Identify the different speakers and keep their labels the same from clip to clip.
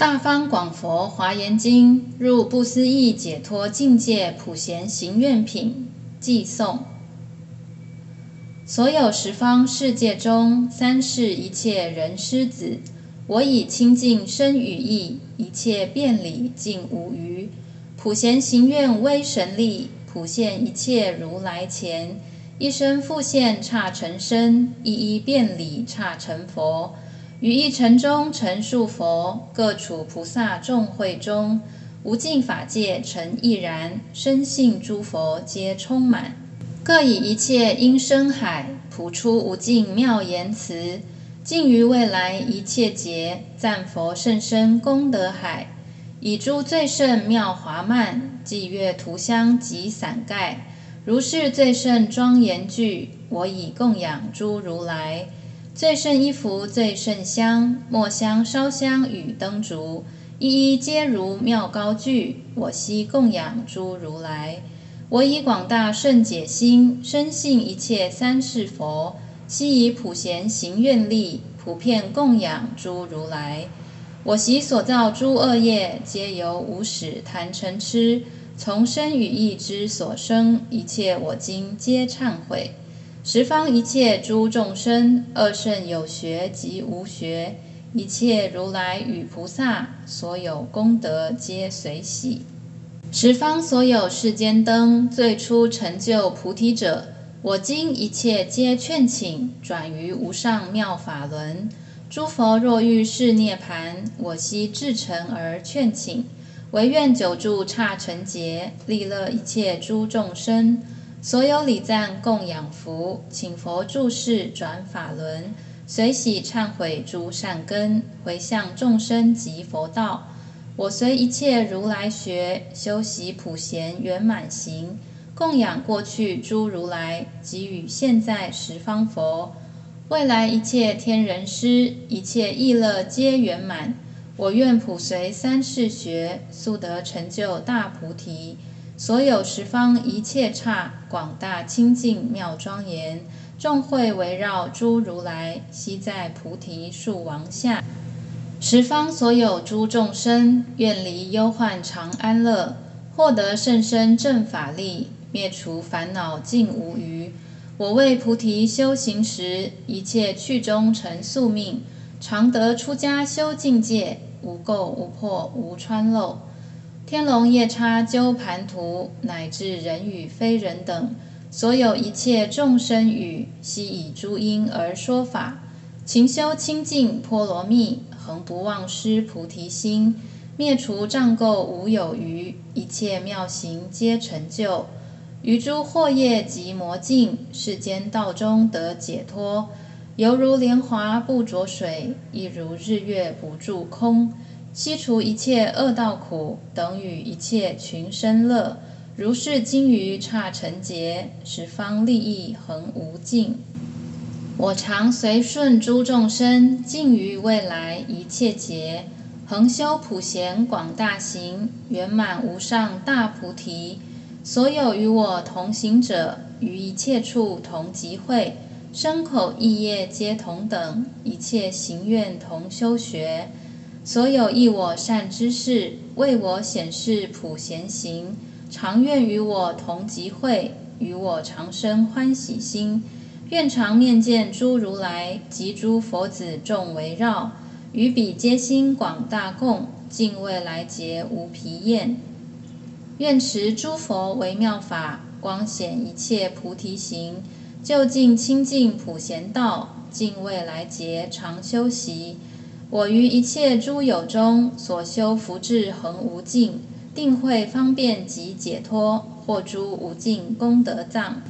Speaker 1: 大方广佛华严经入不思议解脱境界普贤行愿品偈颂。所有十方世界中，三世一切人师子，我以清净身语意，一切遍礼尽无余。普贤行愿威神力，普现一切如来前，一身复现刹尘身，一一遍礼刹尘佛。于一尘中成数佛，各处菩萨众会中，无尽法界尘亦然，深信诸佛皆充满。各以一切音声海，普出无尽妙言辞，尽于未来一切劫，赞佛甚深功德海。以诸最胜妙华曼，伎乐涂香及伞盖，如是最胜庄严具，我以供养诸如来。最胜衣服，最胜香，墨香烧香与灯烛，一一皆如妙高具。我悉供养诸如来。我以广大甚解心，深信一切三世佛，悉以普贤行愿力，普遍供养诸如来。我昔所造诸恶业，皆由无始贪嗔痴，从身语意之所生，一切我今皆忏悔。十方一切诸众生，二圣有学及无学，一切如来与菩萨，所有功德皆随喜。十方所有世间灯，最初成就菩提者，我今一切皆劝请，转于无上妙法轮。诸佛若欲示涅槃，我悉至诚而劝请，唯愿久住刹尘劫，利乐一切诸众生。所有礼赞供养福，请佛住世转法轮，随喜忏悔诸善根，回向众生及佛道。我随一切如来学，修习普贤圆满行，供养过去诸如来，给予现在十方佛，未来一切天人师，一切意乐皆圆满。我愿普随三世学，速得成就大菩提。所有十方一切刹，广大清净妙庄严，众会围绕诸如来，悉在菩提树王下。十方所有诸众生，愿离忧患常安乐，获得甚深正法力，灭除烦恼尽无余。我为菩提修行时，一切去中成宿命，常得出家修境界，无垢无破无穿漏。天龙夜叉鸠盘荼，乃至人与非人等，所有一切众生语，悉以诸音而说法。勤修清净波罗蜜，恒不忘失菩提心，灭除障垢无有余，一切妙行皆成就。于诸惑业及魔境，世间道中得解脱，犹如莲华不着水，亦如日月不住空。悉除一切恶道苦，等与一切群生乐。如是经于刹尘劫，十方利益恒无尽。我常随顺诸众生，尽于未来一切劫，恒修普贤广大行，圆满无上大菩提。所有与我同行者，于一切处同集会，身口意业皆同等，一切行愿同修学。所有忆我善知识，为我显示普贤行，常愿与我同集会，与我常生欢喜心，愿常面见诸如来及诸佛子众围绕，于彼皆心广大共，尽未来劫无疲厌。愿持诸佛微妙法，光显一切菩提行，就近清净普贤道，尽未来劫常修习。我于一切诸有中所修福智恒无尽，定慧方便及解脱，获诸无尽功德藏。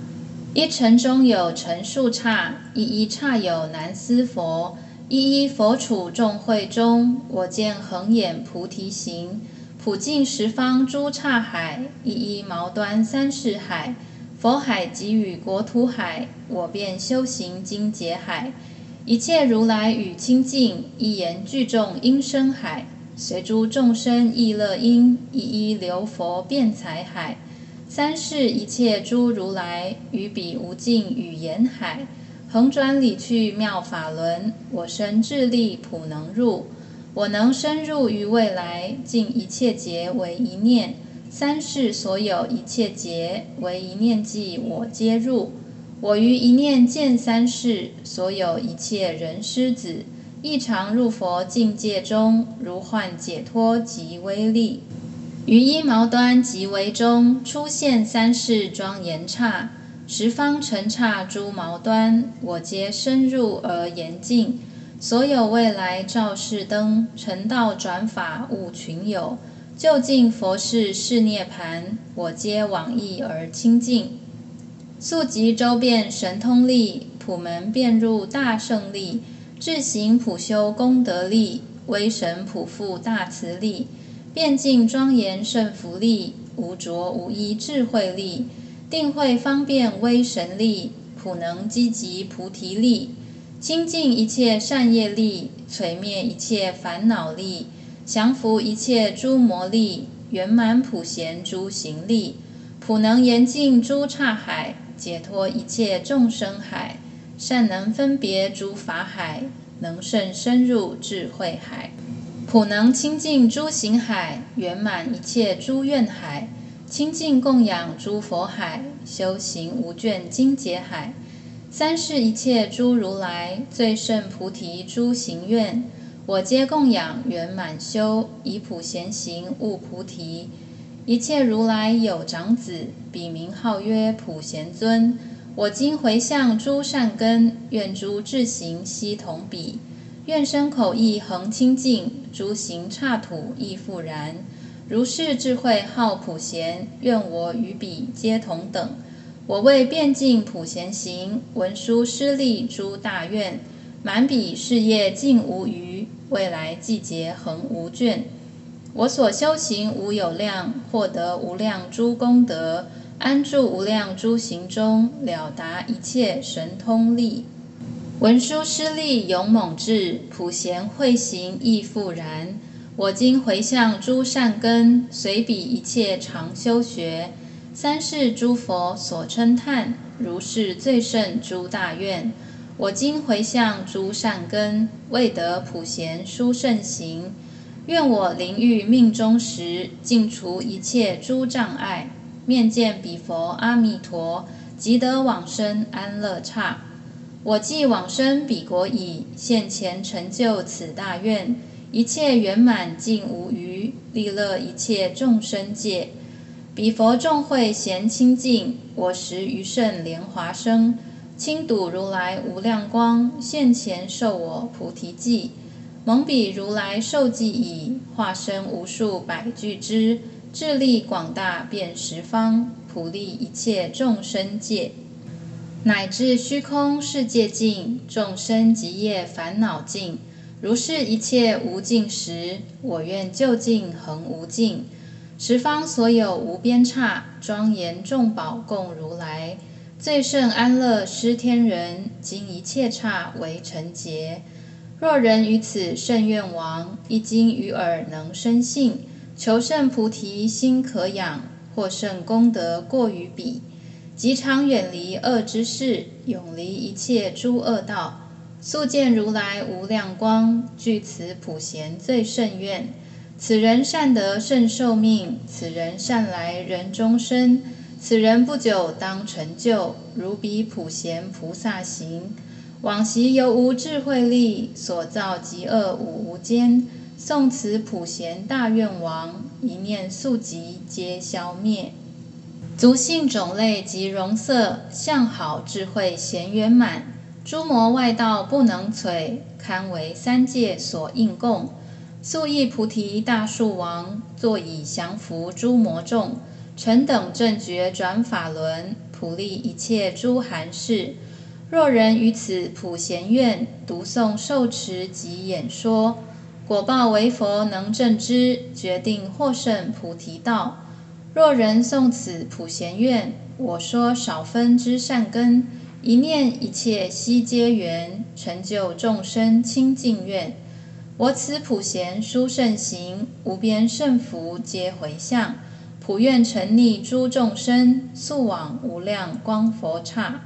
Speaker 1: 一尘中有陈数刹，一一刹有南斯佛，一一佛处众会中，我见恒演菩提行，普尽十方诸刹海，一一毛端三世海，佛海给予国土海，我便修行经劫海。一切如来语清净，一言具众音声海，随诸众生意乐音，一一流佛辩才海。三世一切诸如来，于彼无尽语言海，恒转理趣妙法轮，我身智力普能入，我能深入于未来，尽一切劫为一念，三世所有一切劫为一念计，我皆入。我于一念见三世所有一切人师子，亦常入佛境界中，如幻解脱极威力。于一毛端即为中，出现三世庄严刹，十方尘刹诸毛端，我皆深入而严净。所有未来照世灯，成道转法悟群有，究竟佛事是涅槃，我皆往诣而清净。速集周遍神通力，普门遍入大胜力，智行普修功德力，威神普覆大慈力，遍净庄严胜福力，无着无依智慧力，定慧方便威神力，普能积集菩提力。清净一切善业力，摧灭一切烦恼力，降伏一切诸魔力，圆满普贤诸行力，普能严净诸刹海，解脱一切众生海，善能分别诸法海，能甚深入智慧海，普能清净诸行海，圆满一切诸愿海，清净供养诸佛海，修行无倦精解海。三世一切诸如来最胜菩提诸行愿，我皆供养圆满修，以普贤行悟菩提。一切如来有长子，彼名号曰普贤尊。我今回向诸善根，愿诸智行悉同彼，愿身口意恒清净，诸行刹土亦复然。如是智慧号普贤，愿我与彼皆同等。我为遍净普贤行，文殊师利诸大愿，满彼事业尽无余，未来季节恒无倦。我所修行无有量，获得无量诸功德，安住无量诸行中，了达一切神通力。文殊师利勇猛智，普贤慧行亦复然。我今回向诸善根，随彼一切常修学。三世诸佛所称叹，如是最胜诸大愿。我今回向诸善根，为得普贤殊胜行。愿我临欲命中时，尽除一切诸障碍，面见彼佛阿弥陀，即得往生安乐刹。我既往生彼国已，现前成就此大愿，一切圆满尽无余，利乐一切众生界。彼佛众会咸清净，我时余圣莲华生，亲睹如来无量光，现前授我菩提记。蒙彼如来授记已，化身无数百俱胝，智力广大遍十方，普利一切众生界，乃至虚空世界尽，众生极业烦恼尽。如是一切无尽时，我愿究竟恒无尽。十方所有无边刹，庄严众宝供如来，最胜安乐施天人，今一切刹为成劫。若人于此甚愿王，一经于耳能生信，求胜菩提心可养，获胜功德过于彼，即常远离恶之事，永离一切诸恶道，速见如来无量光，具此普贤最胜愿。此人善得胜寿命，此人善来人终身，此人不久当成就，如彼普贤菩萨行。往昔犹无智慧力，所造极恶五无间，诵此普贤大愿王，一念速集皆消灭。族姓种类及容色，相好智慧贤圆满，诸魔外道不能摧，堪为三界所应供。速诣菩提大树王，作以降伏诸魔众，成等正觉转法轮，普利一切诸含识。若人于此普贤愿，读诵受持及演说，果报为佛能证知，决定获胜菩提道。若人诵此普贤愿，我说少分之善根，一念一切悉皆圆，成就众生清净愿。我此普贤殊胜行，无边胜福皆回向，普愿成溺诸众生，速往无量光佛刹。